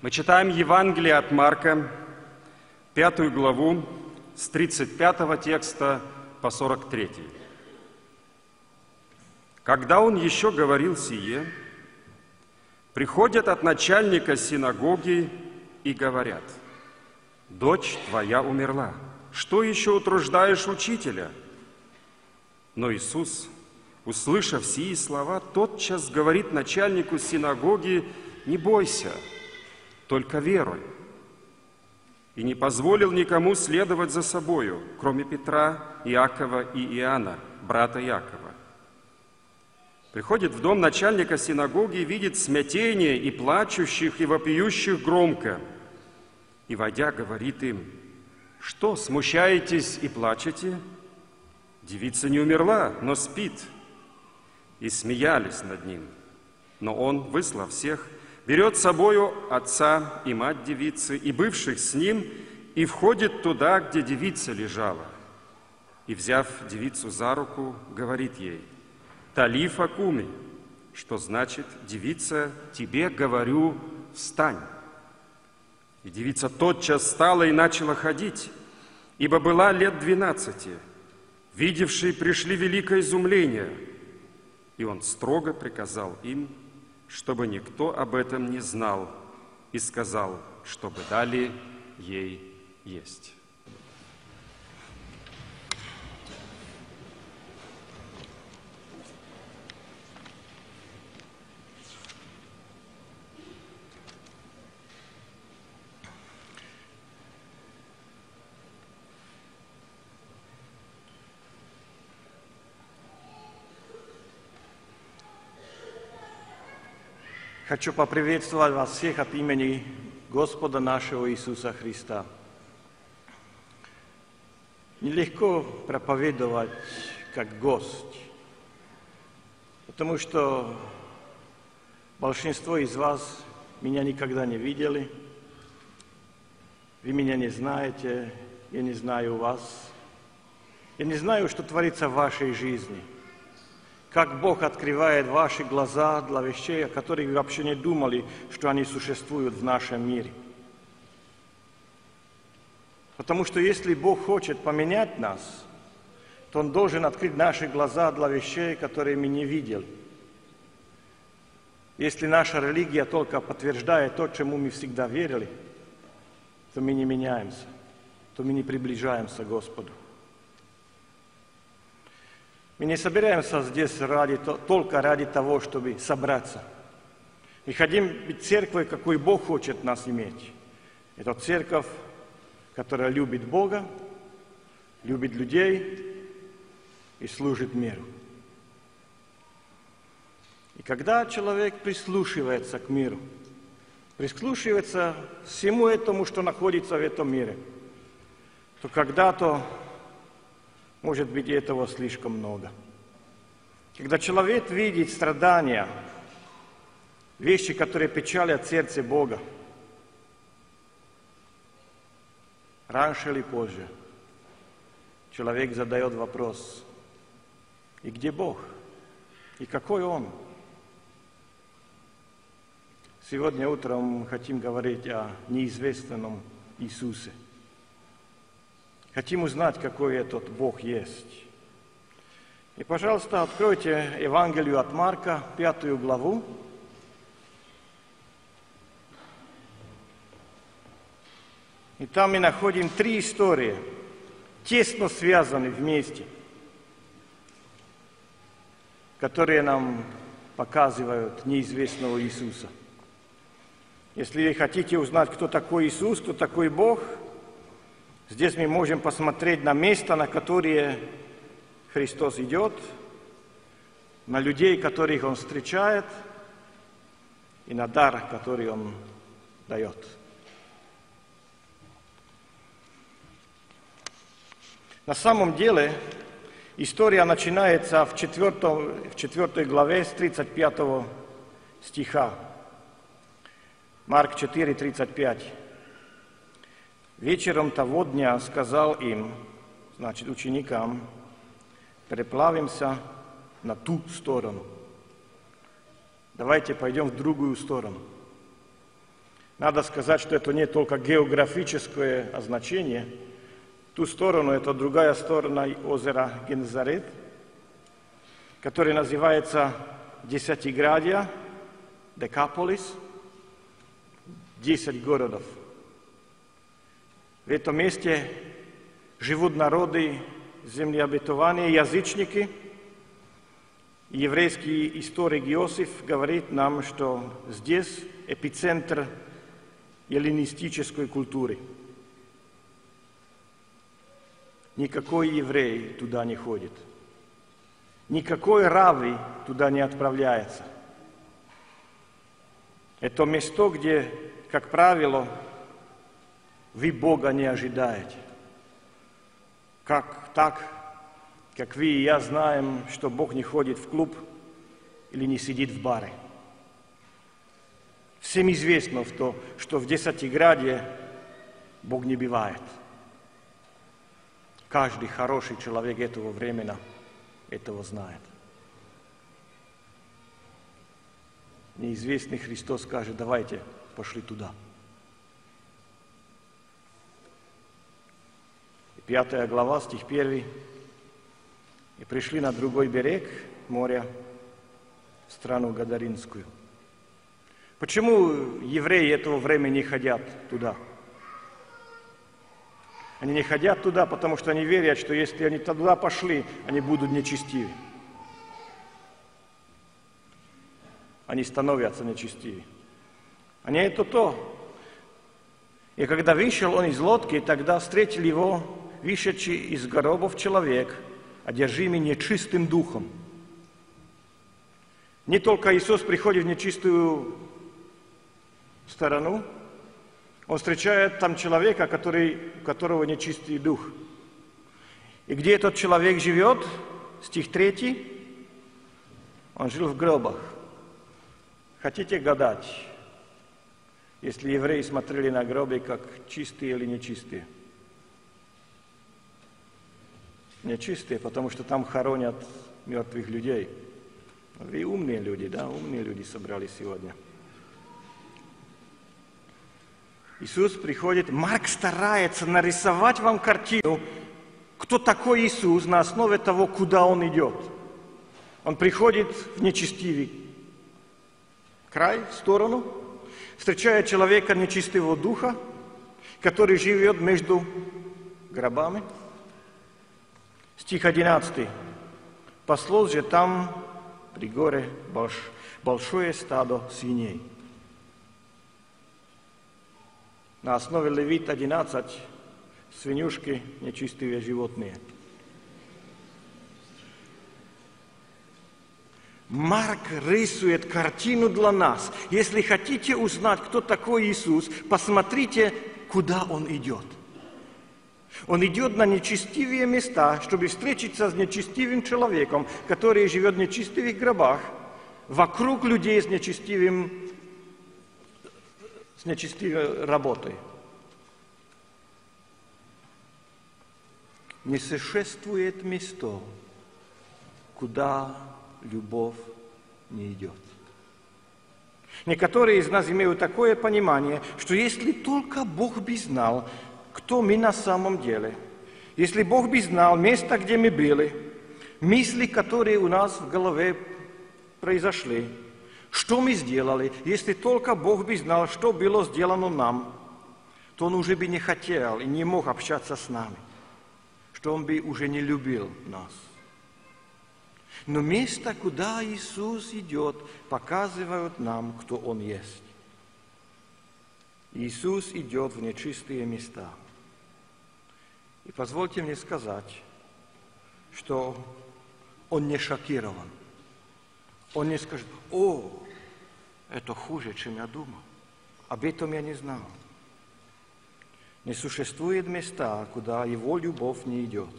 Мы читаем Евангелие от Марка, пятую главу, с 35 текста по 43. Когда он еще говорил сие, приходят от начальника синагоги и говорят, «Дочь твоя умерла, что еще утруждаешь учителя?» Но Иисус, услышав сии слова, тотчас говорит начальнику синагоги, «Не бойся, только веруй». И не позволил никому следовать за собою, кроме Петра, Иакова и Иоанна, брата Иакова. Приходит в дом начальника синагоги и видит смятение и плачущих, и вопиющих громко. И, войдя, говорит им, «Что, смущаетесь и плачете? Девица не умерла, но спит». И смеялись над ним. Но он, выслав всех, берет с собою отца и мать девицы, и бывших с ним, и входит туда, где девица лежала. И, взяв девицу за руку, говорит ей, «Талифа куми», что значит, «Девица, тебе говорю, встань». И девица тотчас встала и начала ходить, ибо была лет двенадцати. Видевшие пришли великое изумление, и он строго приказал им, чтобы никто об этом не знал, и сказал, чтобы дали ей есть. Хочу поприветствовать вас всех от имени Господа нашего Иисуса Христа. Нелегко проповедовать как гость, потому что большинство из вас меня никогда не видели, вы меня не знаете, я не знаю вас, я не знаю, что творится в вашей жизни – как Бог открывает ваши глаза для вещей, о которых вы вообще не думали, что они существуют в нашем мире. Потому что если Бог хочет поменять нас, то Он должен открыть наши глаза для вещей, которые мы не видели. Если наша религия только подтверждает то, чему мы всегда верили, то мы не меняемся, то мы не приближаемся к Господу. Мы не собираемся здесь ради, только ради того, чтобы собраться. Мы хотим быть церковью, какой Бог хочет нас иметь. Это церковь, которая любит Бога, любит людей и служит миру. И когда человек прислушивается к миру, прислушивается всему этому, что находится в этом мире, то когда-то может быть, этого слишком много. Когда человек видит страдания, вещи, которые печалят сердце Бога, раньше или позже человек задает вопрос, и где Бог? И какой Он? Сегодня утром хотим говорить о неизвестном Иисусе – Хотим узнать, какой этот Бог есть. И, пожалуйста, откройте Евангелие от Марка, пятую главу. И там мы находим три истории, тесно связанные вместе, которые нам показывают неизвестного Иисуса. Если вы хотите узнать, кто такой Иисус, кто такой Бог – Здесь мы можем посмотреть на место, на которое Христос идет, на людей, которых Он встречает, и на дар, который Он дает. На самом деле история начинается в, четвертом, в четвертой главе с 35 стиха. Марк 4, 35. Вечером того дня сказал им, значит, ученикам, переплавимся на ту сторону. Давайте пойдем в другую сторону. Надо сказать, что это не только географическое значение. Ту сторону – это другая сторона озера Гензарет, который называется Десятиградия, Декаполис, десять городов. В этом месте живут народы земли обетования, язычники. Еврейский историк Иосиф говорит нам, что здесь эпицентр эллинистической культуры. Никакой еврей туда не ходит. Никакой рави туда не отправляется. Это место, где, как правило, вы Бога не ожидаете. Как так, как вы и я знаем, что Бог не ходит в клуб или не сидит в баре. Всем известно, что в Десятиграде Бог не бывает. Каждый хороший человек этого времени этого знает. Неизвестный Христос скажет, давайте пошли туда. Пятая глава, стих первый. И пришли на другой берег моря, в страну Гадаринскую. Почему евреи этого времени не ходят туда? Они не ходят туда, потому что они верят, что если они туда пошли, они будут нечестивы. Они становятся нечестивы. Они это то. И когда вышел он из лодки, тогда встретил его вышедший из гробов человек, одержимый нечистым духом. Не только Иисус приходит в нечистую сторону, он встречает там человека, который, у которого нечистый дух. И где этот человек живет? Стих 3. Он жил в гробах. Хотите гадать, если евреи смотрели на гробы как чистые или нечистые? Нечистые, потому что там хоронят мертвых людей. Вы умные люди, да, умные люди собрались сегодня – Иисус приходит, Марк старается нарисовать вам картину, кто такой Иисус на основе того, куда Он идет. Он приходит в нечестивый край, в сторону, встречает человека нечистого духа, который живет между гробами. Стих 11. Послал же там при горе большое стадо свиней. На основе Левит 11 свинюшки – нечистые животные. Марк рисует картину для нас. Если хотите узнать, кто такой Иисус, посмотрите, куда Он идет. Он идет на нечестивые места, чтобы встретиться с нечестивым человеком, который живет в нечестивых гробах, вокруг людей с нечестивым с нечестивой работой. Не существует место, куда любовь не идет. Некоторые из нас имеют такое понимание, что если только Бог бы знал, кто мы на самом деле, если Бог бы знал место, где мы были, мысли, которые у нас в голове произошли, что мы сделали? Если только Бог бы знал, что было сделано нам, то Он уже бы не хотел и не мог общаться с нами, что Он бы уже не любил нас. Но место, куда Иисус идет, показывают нам, кто Он есть. Иисус идет в нечистые места. И позвольте мне сказать, что Он не шокирован. Он не скажет, о, это хуже, чем я думал. Об этом я не знал. Не существует места, куда его любовь не идет.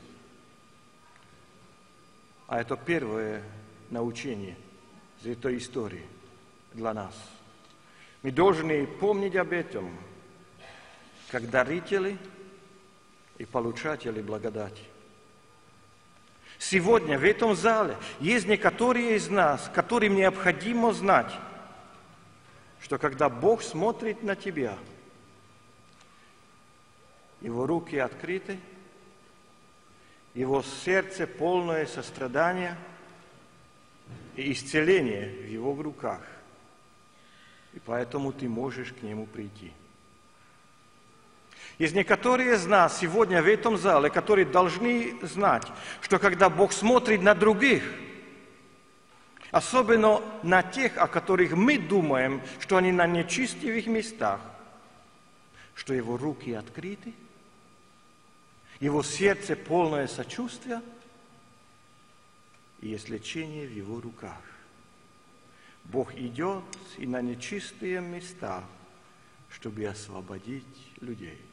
А это первое научение из этой истории для нас. Мы должны помнить об этом, как дарители и получатели благодати. Сегодня в этом зале есть некоторые из нас, которым необходимо знать, что когда Бог смотрит на тебя, его руки открыты, его сердце полное сострадания и исцеления в его руках. И поэтому ты можешь к нему прийти. Есть некоторые из нас сегодня в этом зале, которые должны знать, что когда Бог смотрит на других, особенно на тех, о которых мы думаем, что они на нечестивых местах, что его руки открыты, его сердце полное сочувствия, и есть лечение в его руках. Бог идет и на нечистые места, чтобы освободить людей.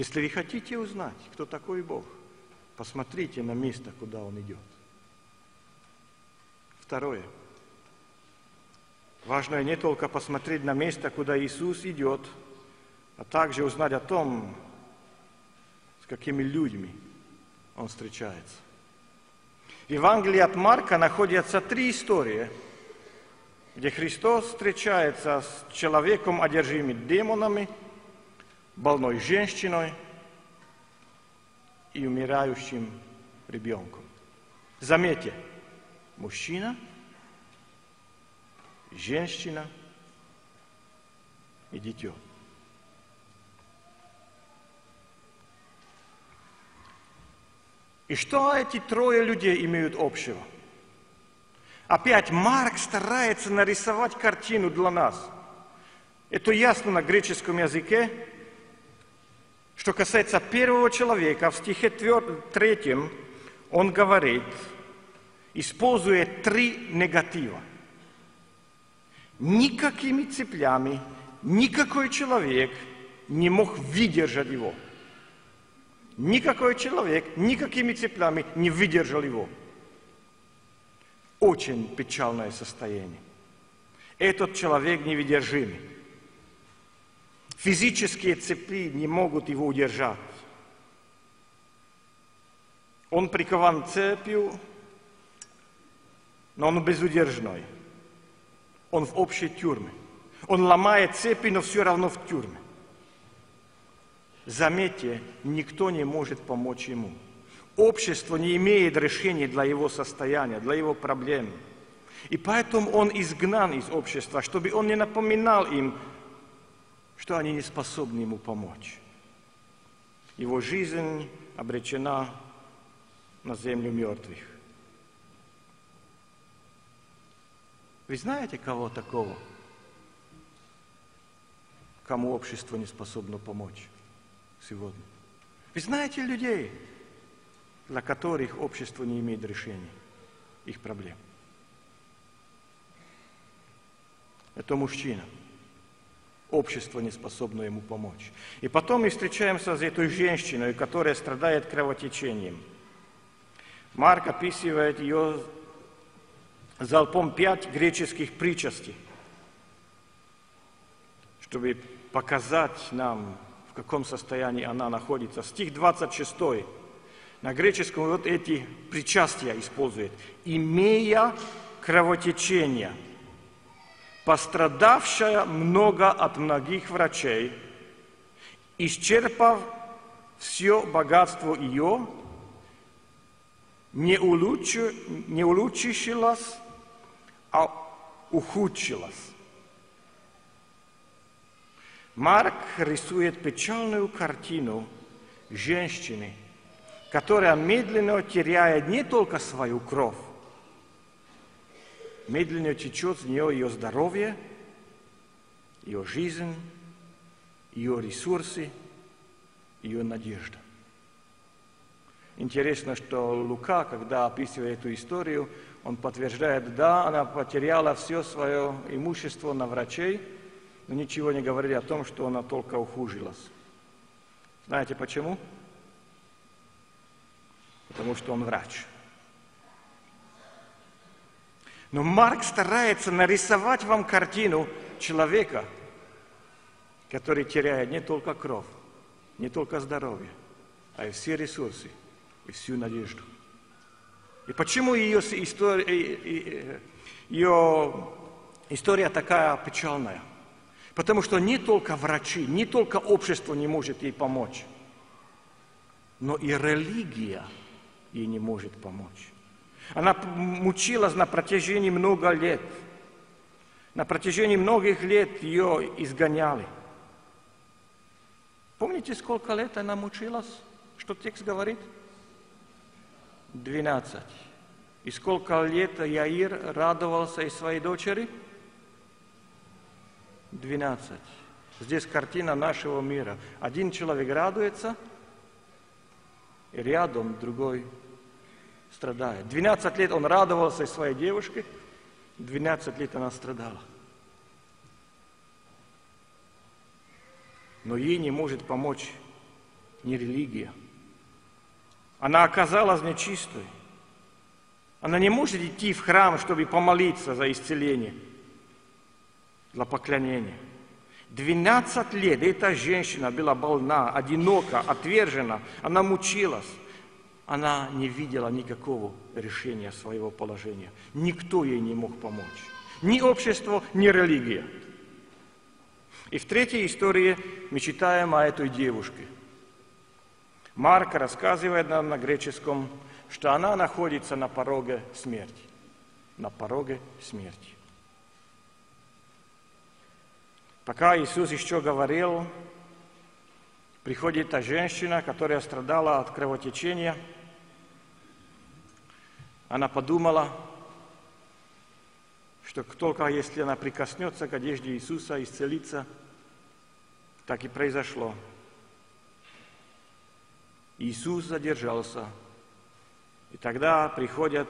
Если вы хотите узнать, кто такой Бог, посмотрите на место, куда Он идет. Второе. Важно не только посмотреть на место, куда Иисус идет, а также узнать о том, с какими людьми Он встречается. В Евангелии от Марка находятся три истории, где Христос встречается с человеком, одержимым демонами – больной женщиной и умирающим ребенком. Заметьте, мужчина, женщина и дитё. И что эти трое людей имеют общего? Опять Марк старается нарисовать картину для нас. Это ясно на греческом языке, что касается первого человека, в стихе третьем он говорит, используя три негатива. Никакими цеплями никакой человек не мог выдержать его. Никакой человек никакими цеплями не выдержал его. Очень печальное состояние. Этот человек невыдержимый. Физические цепи не могут его удержать. Он прикован цепью, но он безудержной. Он в общей тюрьме. Он ломает цепи, но все равно в тюрьме. Заметьте, никто не может помочь ему. Общество не имеет решения для его состояния, для его проблем. И поэтому он изгнан из общества, чтобы он не напоминал им что они не способны ему помочь. Его жизнь обречена на землю мертвых. Вы знаете кого такого, кому общество не способно помочь сегодня? Вы знаете людей, для которых общество не имеет решения их проблем? Это мужчина – общество не способно ему помочь. И потом мы встречаемся с этой женщиной, которая страдает кровотечением. Марк описывает ее залпом пять греческих причастей, чтобы показать нам, в каком состоянии она находится. Стих 26. На греческом вот эти причастия использует. «Имея кровотечение» пострадавшая много от многих врачей, исчерпав все богатство ее, не, улучши, не улучшилась, а ухудшилась. Марк рисует печальную картину женщины, которая медленно теряет не только свою кровь, медленно течет с нее ее здоровье, ее жизнь, ее ресурсы, ее надежда. Интересно, что Лука, когда описывает эту историю, он подтверждает, да, она потеряла все свое имущество на врачей, но ничего не говорили о том, что она только ухужилась. Знаете почему? Потому что он врач. Но Марк старается нарисовать вам картину человека, который теряет не только кровь, не только здоровье, а и все ресурсы, и всю надежду. И почему ее, история, ее История такая печальная. Потому что не только врачи, не только общество не может ей помочь, но и религия ей не может помочь. Она мучилась на протяжении много лет. На протяжении многих лет ее изгоняли. Помните, сколько лет она мучилась? Что текст говорит? Двенадцать. И сколько лет Яир радовался и своей дочери? Двенадцать. Здесь картина нашего мира. Один человек радуется, и рядом другой страдает. 12 лет он радовался своей девушке, 12 лет она страдала. Но ей не может помочь ни религия. Она оказалась нечистой. Она не может идти в храм, чтобы помолиться за исцеление, для поклонения. 12 лет эта женщина была больна, одинока, отвержена, она мучилась она не видела никакого решения своего положения. Никто ей не мог помочь. Ни общество, ни религия. И в третьей истории мы читаем о этой девушке. Марк рассказывает нам на греческом, что она находится на пороге смерти. На пороге смерти. Пока Иисус еще говорил, приходит та женщина, которая страдала от кровотечения – она подумала, что только если она прикоснется к одежде Иисуса, исцелится, так и произошло. Иисус задержался. И тогда приходят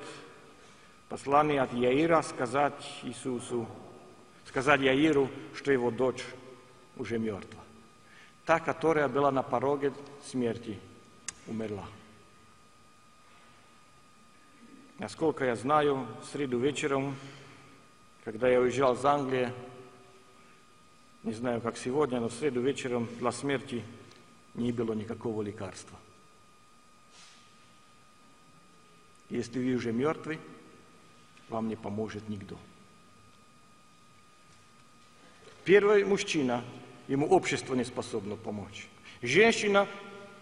послание от Яира сказать Иисусу, сказать Яиру, что его дочь уже мертва. Та, которая была на пороге смерти, умерла. Насколько я знаю, в среду вечером, когда я уезжал из Англии, не знаю, как сегодня, но в среду вечером для смерти не было никакого лекарства. Если вы уже мертвы, вам не поможет никто. Первый мужчина, ему общество не способно помочь. Женщина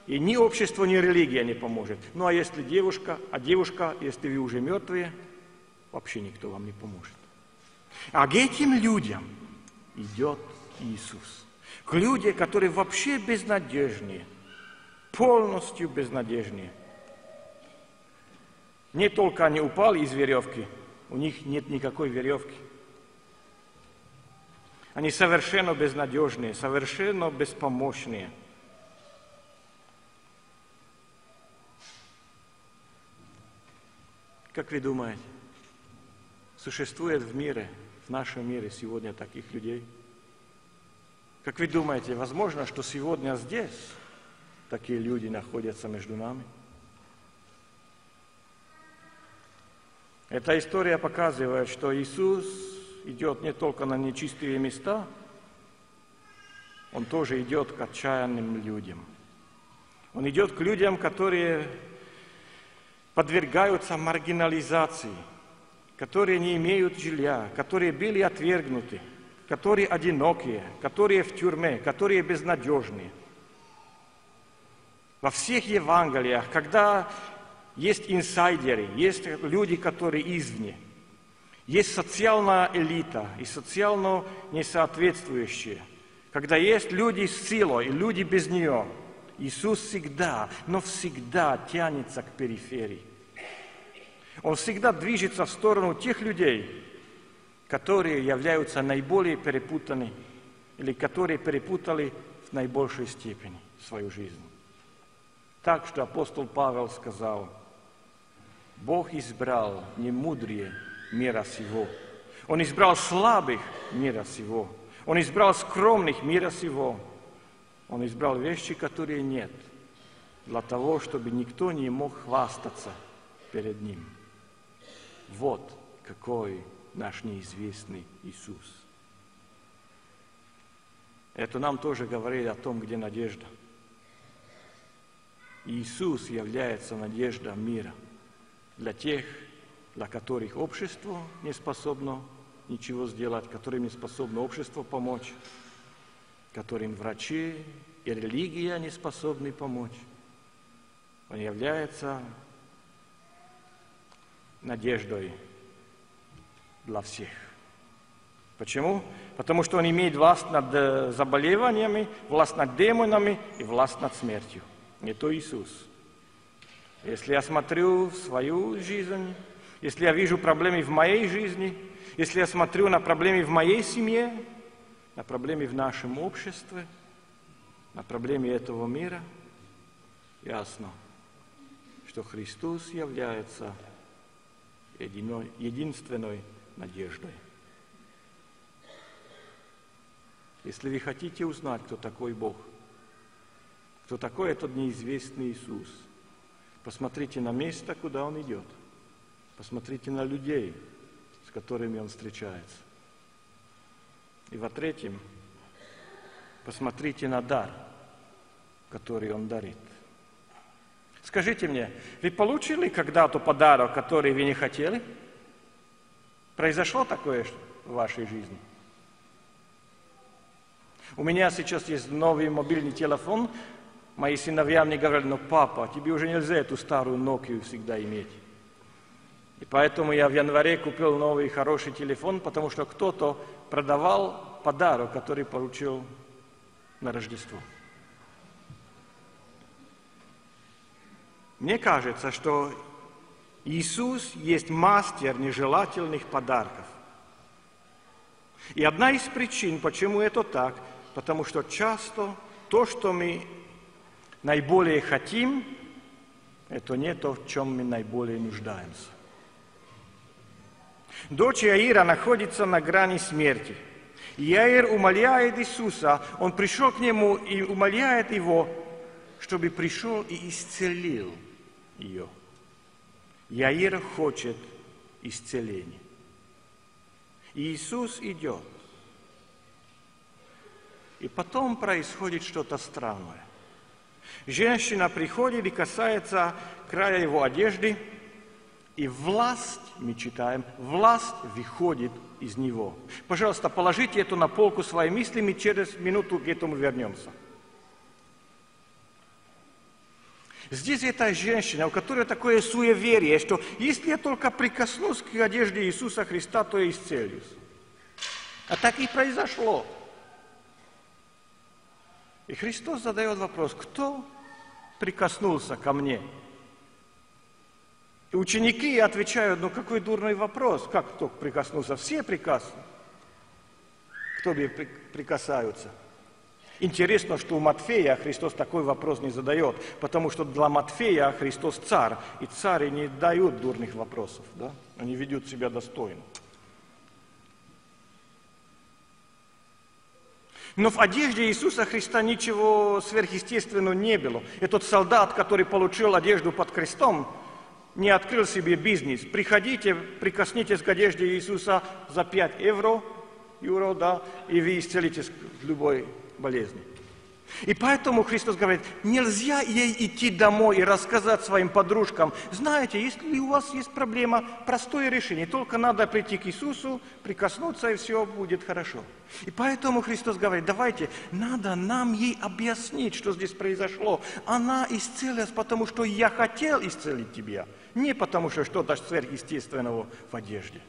и ни общество, ни религия не поможет. Ну а если девушка, а девушка, если вы уже мертвые, вообще никто вам не поможет. А к этим людям идет Иисус. К людям, которые вообще безнадежные, полностью безнадежные. Не только они упали из веревки, у них нет никакой веревки. Они совершенно безнадежные, совершенно беспомощные – Как вы думаете, существует в мире, в нашем мире сегодня таких людей? Как вы думаете, возможно, что сегодня здесь такие люди находятся между нами? Эта история показывает, что Иисус идет не только на нечистые места, Он тоже идет к отчаянным людям. Он идет к людям, которые подвергаются маргинализации, которые не имеют жилья, которые были отвергнуты, которые одинокие, которые в тюрьме, которые безнадежные. Во всех Евангелиях, когда есть инсайдеры, есть люди, которые извне, есть социальная элита и социально несоответствующие, когда есть люди с силой и люди без нее, Иисус всегда, но всегда тянется к периферии. Он всегда движется в сторону тех людей, которые являются наиболее перепутаны или которые перепутали в наибольшей степени свою жизнь. Так что апостол Павел сказал, Бог избрал немудрее мира сего. Он избрал слабых мира сего. Он избрал скромных мира сего. Он избрал вещи, которые нет, для того, чтобы никто не мог хвастаться перед ним. Вот какой наш неизвестный Иисус. Это нам тоже говорит о том, где надежда. Иисус является надеждой мира для тех, для которых общество не способно ничего сделать, которым не способно общество помочь, которым врачи и религия не способны помочь. Он является надеждой для всех. Почему? Потому что он имеет власть над э, заболеваниями, власть над демонами и власть над смертью. Это Иисус. Если я смотрю свою жизнь, если я вижу проблемы в моей жизни, если я смотрю на проблемы в моей семье, на проблемы в нашем обществе, на проблемы этого мира, ясно, что Христос является единой, единственной надеждой. Если вы хотите узнать, кто такой Бог, кто такой этот неизвестный Иисус, посмотрите на место, куда Он идет. Посмотрите на людей, с которыми Он встречается. И во-третьем, посмотрите на дар, который Он дарит. Скажите мне, вы получили когда-то подарок, который вы не хотели? Произошло такое в вашей жизни? У меня сейчас есть новый мобильный телефон. Мои сыновья мне говорят, ну папа, тебе уже нельзя эту старую Nokia всегда иметь. И поэтому я в январе купил новый хороший телефон, потому что кто-то продавал подарок, который получил на Рождество. Мне кажется, что Иисус есть мастер нежелательных подарков. И одна из причин, почему это так, потому что часто то, что мы наиболее хотим, это не то, в чем мы наиболее нуждаемся. Дочь Иаира находится на грани смерти. Иаир умоляет Иисуса, он пришел к нему и умоляет его, чтобы пришел и исцелил – ее. Яир хочет исцеления. И Иисус идет. И потом происходит что-то странное. Женщина приходит и касается края его одежды, и власть, мы читаем, власть выходит из него. Пожалуйста, положите это на полку своей мысли, мы через минуту к этому вернемся. Здесь эта женщина, у которой такое суеверие, что если я только прикоснусь к одежде Иисуса Христа, то я исцелюсь. А так и произошло. И Христос задает вопрос, кто прикоснулся ко мне? И ученики отвечают, ну какой дурный вопрос, как кто прикоснулся? Все прикасны. Кто прикасаются? Интересно, что у Матфея Христос такой вопрос не задает, потому что для Матфея Христос царь, и цари не дают дурных вопросов, да? они ведут себя достойно. Но в одежде Иисуса Христа ничего сверхъестественного не было. Этот солдат, который получил одежду под крестом, не открыл себе бизнес. Приходите, прикоснитесь к одежде Иисуса за 5 евро, евро да, и вы исцелитесь любой болезни. И поэтому Христос говорит, нельзя ей идти домой и рассказать своим подружкам, знаете, если у вас есть проблема, простое решение, только надо прийти к Иисусу, прикоснуться, и все будет хорошо. И поэтому Христос говорит, давайте, надо нам ей объяснить, что здесь произошло. Она исцелилась, потому что я хотел исцелить тебя, не потому что что-то сверхъестественного в одежде.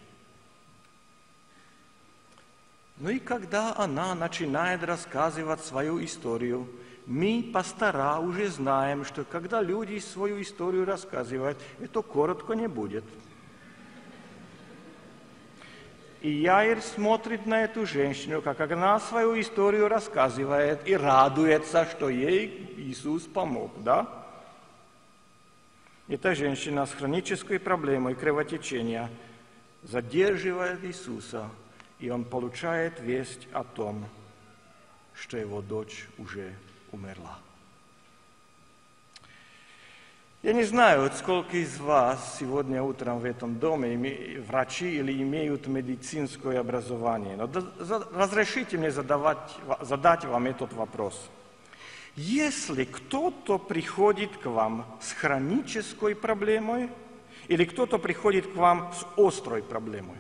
Ну и когда она начинает рассказывать свою историю, мы, пастора, уже знаем, что когда люди свою историю рассказывают, это коротко не будет. И Яир смотрит на эту женщину, как она свою историю рассказывает, и радуется, что ей Иисус помог, да? Эта женщина с хронической проблемой кровотечения задерживает Иисуса – и он получает весть о том, что его дочь уже умерла. Я не знаю, сколько из вас сегодня утром в этом доме врачи или имеют медицинское образование, но разрешите мне задавать, задать вам этот вопрос. Если кто-то приходит к вам с хронической проблемой или кто-то приходит к вам с острой проблемой,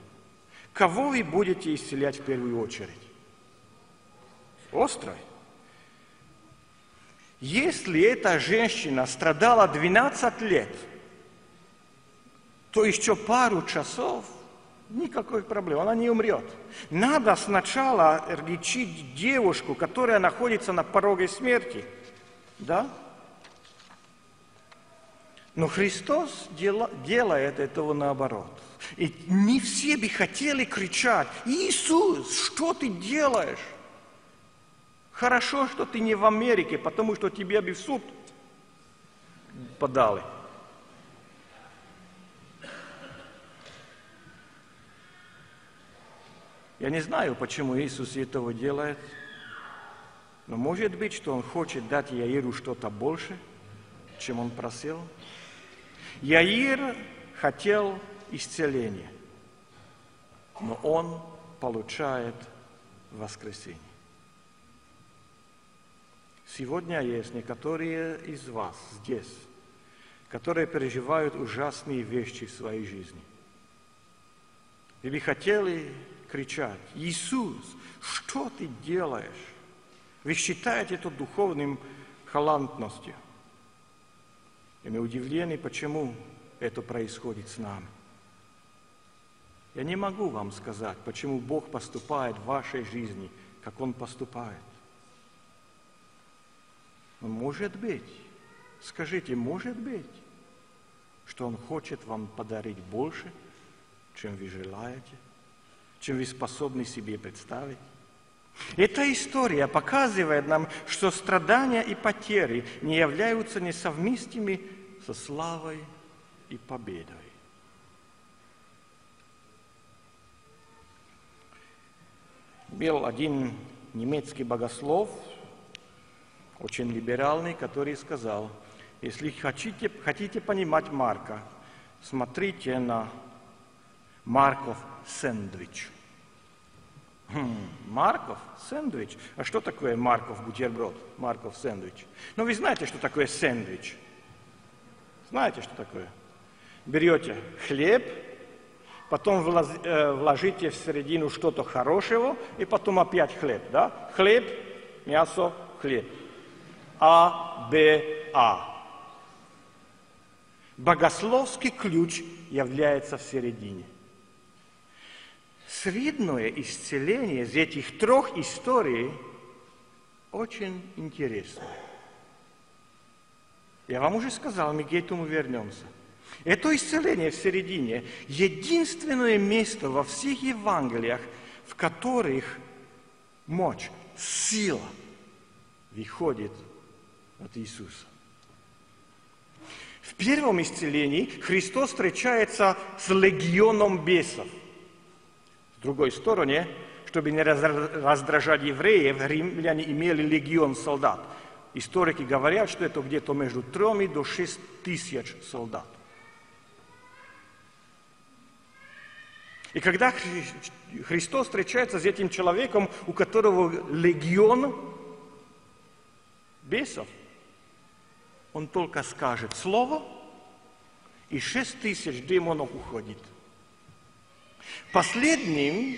кого вы будете исцелять в первую очередь? Острой. Если эта женщина страдала 12 лет, то еще пару часов никакой проблемы, она не умрет. Надо сначала лечить девушку, которая находится на пороге смерти. Да? Но Христос дела, делает этого наоборот. И не все бы хотели кричать, Иисус, что ты делаешь? Хорошо, что ты не в Америке, потому что тебе бы в суд подали. Я не знаю, почему Иисус этого делает, но может быть, что Он хочет дать Яиру что-то больше, чем он просил. Яир хотел исцеления, но он получает воскресение. Сегодня есть некоторые из вас здесь, которые переживают ужасные вещи в своей жизни. И вы хотели кричать, Иисус, что ты делаешь? Вы считаете это духовным халантностью. И мы удивлены, почему это происходит с нами. Я не могу вам сказать, почему Бог поступает в вашей жизни, как Он поступает. Но может быть, скажите, может быть, что Он хочет вам подарить больше, чем вы желаете, чем вы способны себе представить? Эта история показывает нам, что страдания и потери не являются несовместимыми со славой и победой. Был один немецкий богослов, очень либеральный, который сказал, если хотите, хотите понимать Марка, смотрите на Марков сэндвич – Хм, Марков сэндвич. А что такое Марков бутерброд? Марков сэндвич. Ну, вы знаете, что такое сэндвич? Знаете, что такое? Берете хлеб, потом э, вложите в середину что-то хорошего, и потом опять хлеб, да? Хлеб, мясо, хлеб. А, Б, А. Богословский ключ является в середине – Средное исцеление из этих трех историй очень интересно. Я вам уже сказал, мы к этому вернемся. Это исцеление в середине – единственное место во всех Евангелиях, в которых мощь, сила выходит от Иисуса. В первом исцелении Христос встречается с легионом бесов. Другой стороны, чтобы не раздражать евреев, римляне имели легион солдат. Историки говорят, что это где-то между трем до шесть тысяч солдат. И когда Христос встречается с этим человеком, у которого легион бесов, он только скажет слово, и шесть тысяч демонов уходит – Последним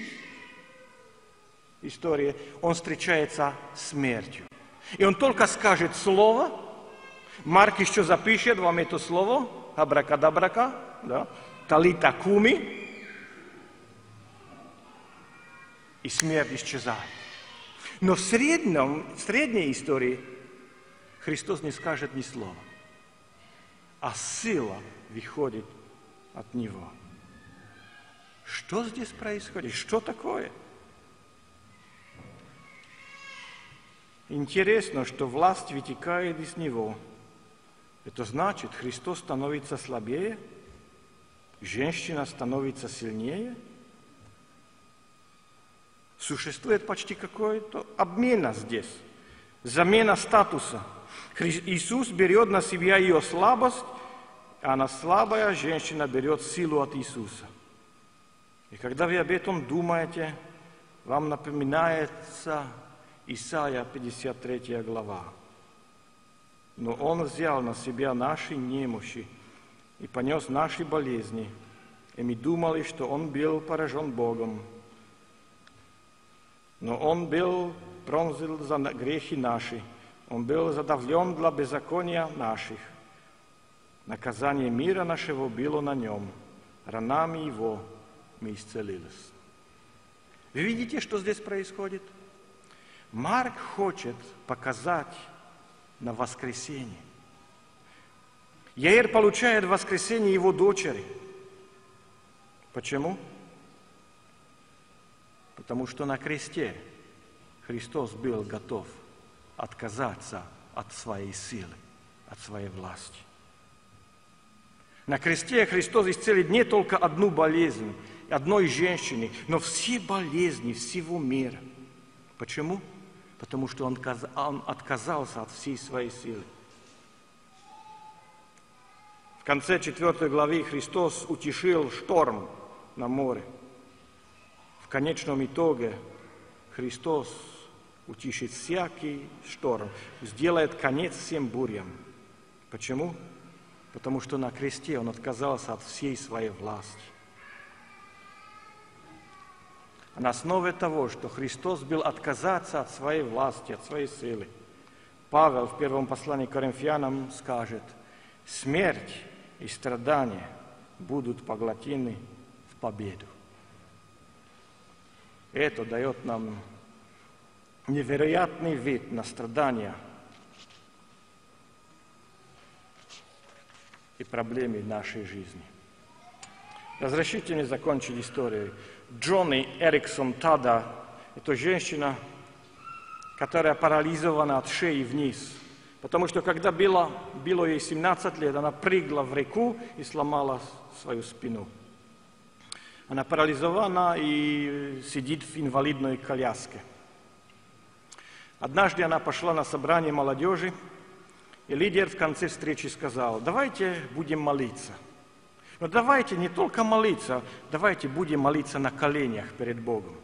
истории он встречается смертью. И он только скажет слово, Марк еще запишет вам это слово, абракадабрака, да, талита куми, и смерть исчезает. Но в, среднем, в средней истории Христос не скажет ни слова, а сила выходит от Него. Что здесь происходит? Что такое? Интересно, что власть вытекает из него. Это значит, Христос становится слабее, женщина становится сильнее. Существует почти какой-то обмена здесь, замена статуса. Иисус берет на себя ее слабость, а она слабая женщина берет силу от Иисуса. И когда вы об этом думаете, вам напоминается Исаия 53 глава. Но Он взял на себя наши немощи и понес наши болезни, И мы думали, что Он был поражен Богом. Но Он был пронзил за грехи наши. Он был задавлен для беззакония наших. Наказание мира нашего было на Нем. Ранами Его мы исцелились. Вы видите, что здесь происходит? Марк хочет показать на воскресенье. Яир получает воскресенье его дочери. Почему? Потому что на кресте Христос был готов отказаться от своей силы, от своей власти. На кресте Христос исцелит не только одну болезнь, одной женщины, но все болезни всего мира. Почему? Потому что он отказался от всей своей силы. В конце четвертой главы Христос утешил шторм на море. В конечном итоге Христос утишит всякий шторм, сделает конец всем бурям. Почему? Потому что на кресте Он отказался от всей своей власти. А на основе того, что Христос был отказаться от своей власти, от своей силы, Павел в первом послании к Коринфянам скажет, смерть и страдания будут поглотены в победу. Это дает нам невероятный вид на страдания и проблемы нашей жизни. Разрешите мне закончить историю. Джонни Эриксон Тада – это женщина, которая парализована от шеи вниз. Потому что когда было, было ей 17 лет, она прыгла в реку и сломала свою спину. Она парализована и сидит в инвалидной коляске. Однажды она пошла на собрание молодежи, и лидер в конце встречи сказал, давайте будем молиться. Но давайте не только молиться, давайте будем молиться на коленях перед Богом.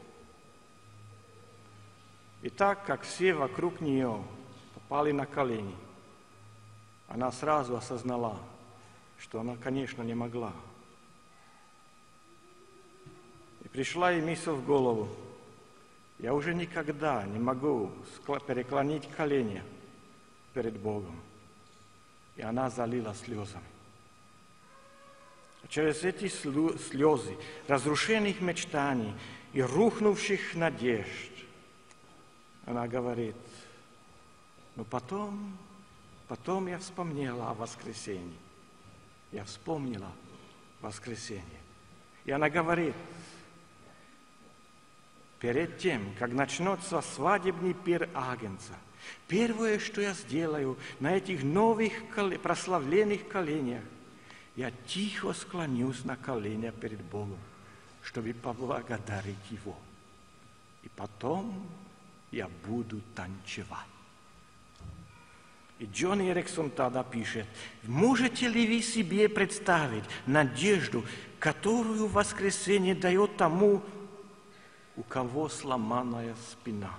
И так как все вокруг нее попали на колени, она сразу осознала, что она, конечно, не могла. И пришла ей мысль в голову – я уже никогда не могу переклонить колени перед Богом. И она залила слезами. Через эти слезы, разрушенных мечтаний и рухнувших надежд, она говорит, но потом, потом я вспомнила о воскресенье. Я вспомнила воскресенье. И она говорит, перед тем, как начнется свадебный пир Агнца, первое, что я сделаю на этих новых прославленных коленях, я тихо склонюсь на колени перед Богом, чтобы поблагодарить Его. И потом я буду танцевать. И Джон Эриксон тогда пишет, можете ли вы себе представить надежду, которую воскресенье дает тому, у кого сломанная спина.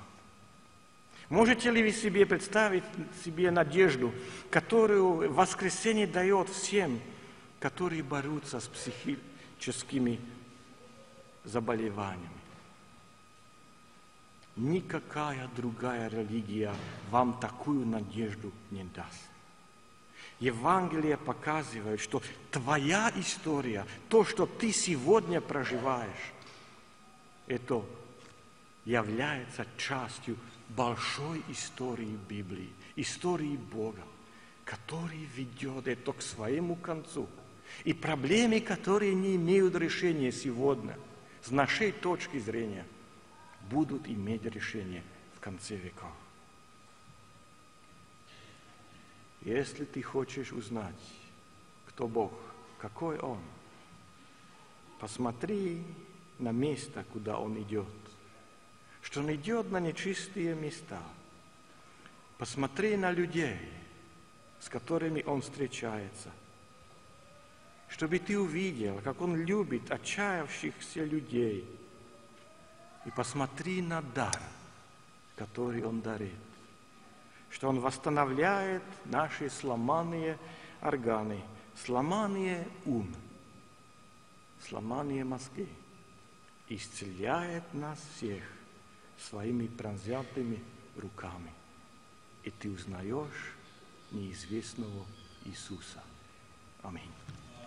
Можете ли вы себе представить себе надежду, которую воскресенье дает всем, которые борются с психическими заболеваниями? Никакая другая религия вам такую надежду не даст. Евангелие показывает, что твоя история, то, что ты сегодня проживаешь, это является частью большой истории Библии, истории Бога, который ведет это к своему концу. И проблемы, которые не имеют решения сегодня, с нашей точки зрения, будут иметь решение в конце веков. Если ты хочешь узнать, кто Бог, какой Он, посмотри на место, куда он идет. Что он идет на нечистые места. Посмотри на людей, с которыми он встречается. Чтобы ты увидел, как он любит отчаявшихся людей. И посмотри на дар, который он дарит. Что он восстанавливает наши сломанные органы, сломанные ум, сломание мозги, исцеляет нас всех своими пронзятыми руками. И ты узнаешь неизвестного Иисуса. Аминь.